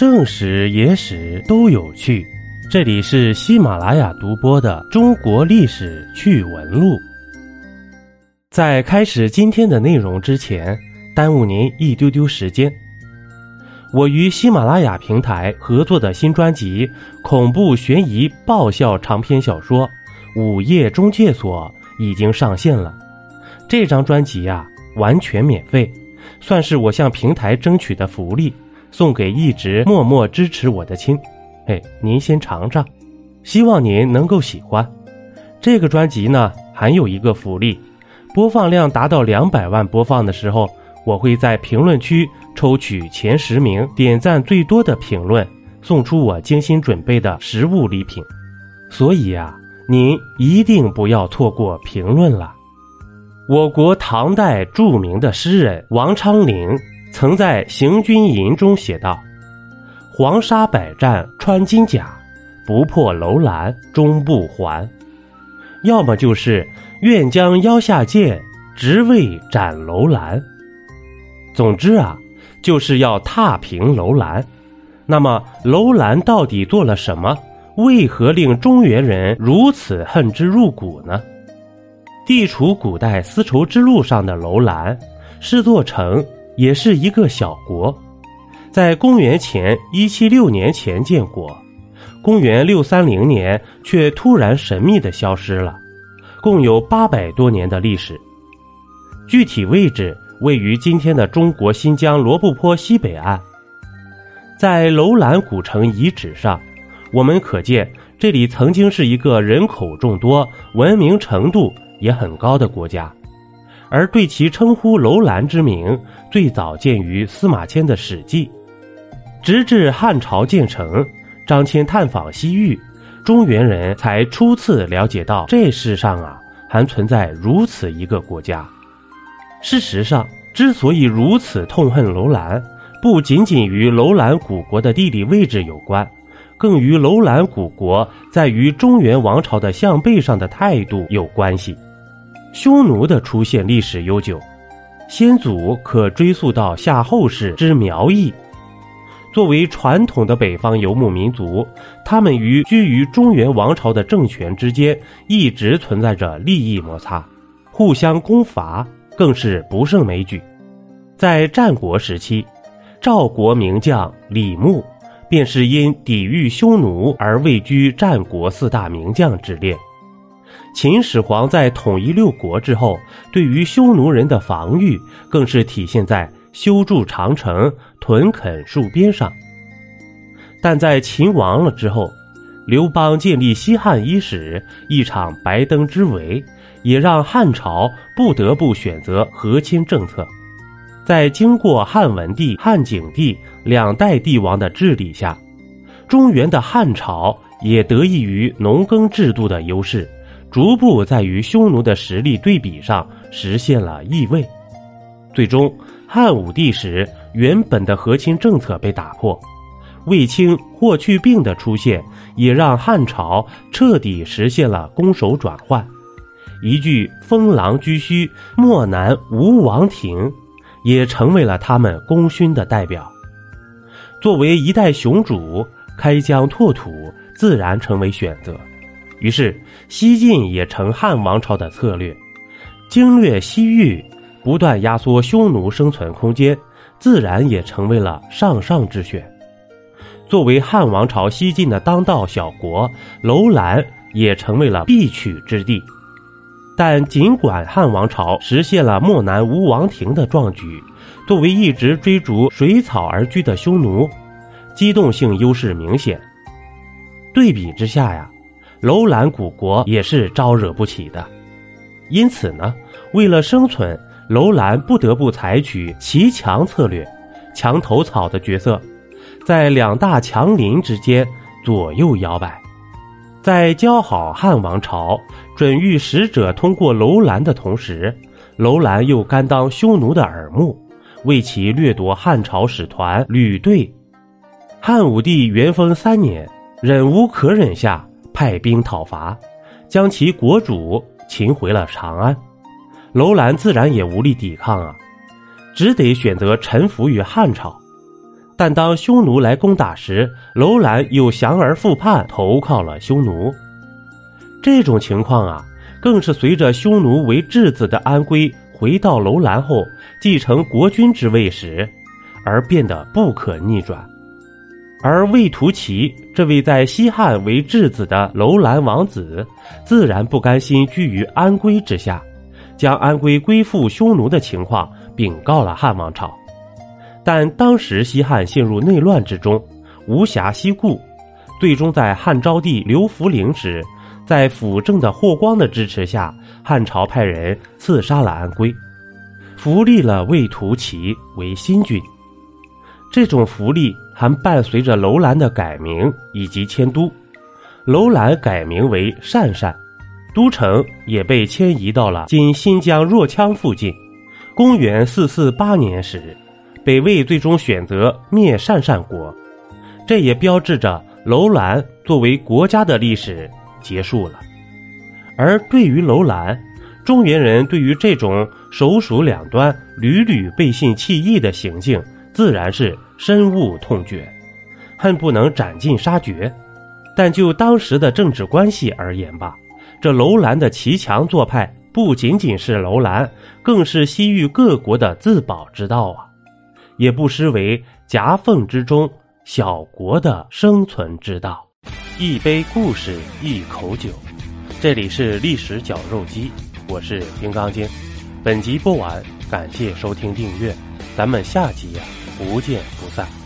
正史、野史都有趣。这里是喜马拉雅独播的《中国历史趣闻录》。在开始今天的内容之前，耽误您一丢丢时间。我与喜马拉雅平台合作的新专辑《恐怖悬疑爆笑长篇小说午夜中介所》已经上线了。这张专辑呀，完全免费，算是我向平台争取的福利，送给一直默默支持我的亲。嘿，您先尝尝，希望您能够喜欢。这个专辑呢，还有一个福利，播放量达到两百万播放的时候，我会在评论区。抽取前十名点赞最多的评论，送出我精心准备的实物礼品。所以啊，您一定不要错过评论了。我国唐代著名的诗人王昌龄曾在《行军吟》中写道：“黄沙百战穿金甲，不破楼兰终不还。”要么就是“愿将腰下剑，直为斩楼兰。”总之啊。就是要踏平楼兰，那么楼兰到底做了什么？为何令中原人如此恨之入骨呢？地处古代丝绸之路上的楼兰，是座城，也是一个小国，在公元前一七六年前建国，公元六三零年却突然神秘的消失了，共有八百多年的历史，具体位置。位于今天的中国新疆罗布泊西北岸，在楼兰古城遗址上，我们可见这里曾经是一个人口众多、文明程度也很高的国家，而对其称呼楼兰之名，最早见于司马迁的《史记》，直至汉朝建成，张骞探访西域，中原人才初次了解到这世上啊，还存在如此一个国家。事实上，之所以如此痛恨楼兰，不仅仅与楼兰古国的地理位置有关，更与楼兰古国在于中原王朝的向背上的态度有关系。匈奴的出现历史悠久，先祖可追溯到夏后氏之苗裔。作为传统的北方游牧民族，他们与居于中原王朝的政权之间一直存在着利益摩擦，互相攻伐。更是不胜枚举。在战国时期，赵国名将李牧，便是因抵御匈奴而位居战国四大名将之列。秦始皇在统一六国之后，对于匈奴人的防御，更是体现在修筑长城、屯垦戍边上。但在秦亡了之后，刘邦建立西汉伊始，一场白登之围。也让汉朝不得不选择和亲政策，在经过汉文帝、汉景帝两代帝王的治理下，中原的汉朝也得益于农耕制度的优势，逐步在与匈奴的实力对比上实现了易位。最终，汉武帝时原本的和亲政策被打破，卫青、霍去病的出现，也让汉朝彻底实现了攻守转换。一句“封狼居胥，漠南无王庭”，也成为了他们功勋的代表。作为一代雄主，开疆拓土自然成为选择。于是，西晋也成汉王朝的策略，经略西域，不断压缩匈奴生存空间，自然也成为了上上之选。作为汉王朝西晋的当道小国，楼兰也成为了必取之地。但尽管汉王朝实现了漠南无王庭的壮举，作为一直追逐水草而居的匈奴，机动性优势明显。对比之下呀，楼兰古国也是招惹不起的。因此呢，为了生存，楼兰不得不采取骑墙策略，墙头草的角色，在两大强邻之间左右摇摆。在交好汉王朝准谕使者通过楼兰的同时，楼兰又甘当匈奴的耳目，为其掠夺汉朝使团旅队。汉武帝元丰三年，忍无可忍下，派兵讨伐，将其国主擒回了长安。楼兰自然也无力抵抗啊，只得选择臣服于汉朝。但当匈奴来攻打时，楼兰又降而复叛，投靠了匈奴。这种情况啊，更是随着匈奴为质子的安归回到楼兰后，继承国君之位时，而变得不可逆转。而魏屠齐这位在西汉为质子的楼兰王子，自然不甘心居于安归之下，将安归归附匈奴的情况禀告了汉王朝。但当时西汉陷入内乱之中，无暇西顾，最终在汉昭帝刘弗陵时，在辅政的霍光的支持下，汉朝派人刺杀了安归，扶立了魏屠齐为新君。这种福利还伴随着楼兰的改名以及迁都，楼兰改名为鄯善，都城也被迁移到了今新疆若羌附近。公元四四八年时，北魏最终选择灭鄯善国，这也标志着楼兰作为国家的历史结束了。而对于楼兰，中原人对于这种首鼠两端、屡屡背信弃义的行径。自然是深恶痛绝，恨不能斩尽杀绝。但就当时的政治关系而言吧，这楼兰的骑墙做派不仅仅是楼兰，更是西域各国的自保之道啊，也不失为夹缝之中小国的生存之道。一杯故事，一口酒，这里是历史绞肉机，我是金刚经。本集播完，感谢收听订阅，咱们下集呀。不见不散。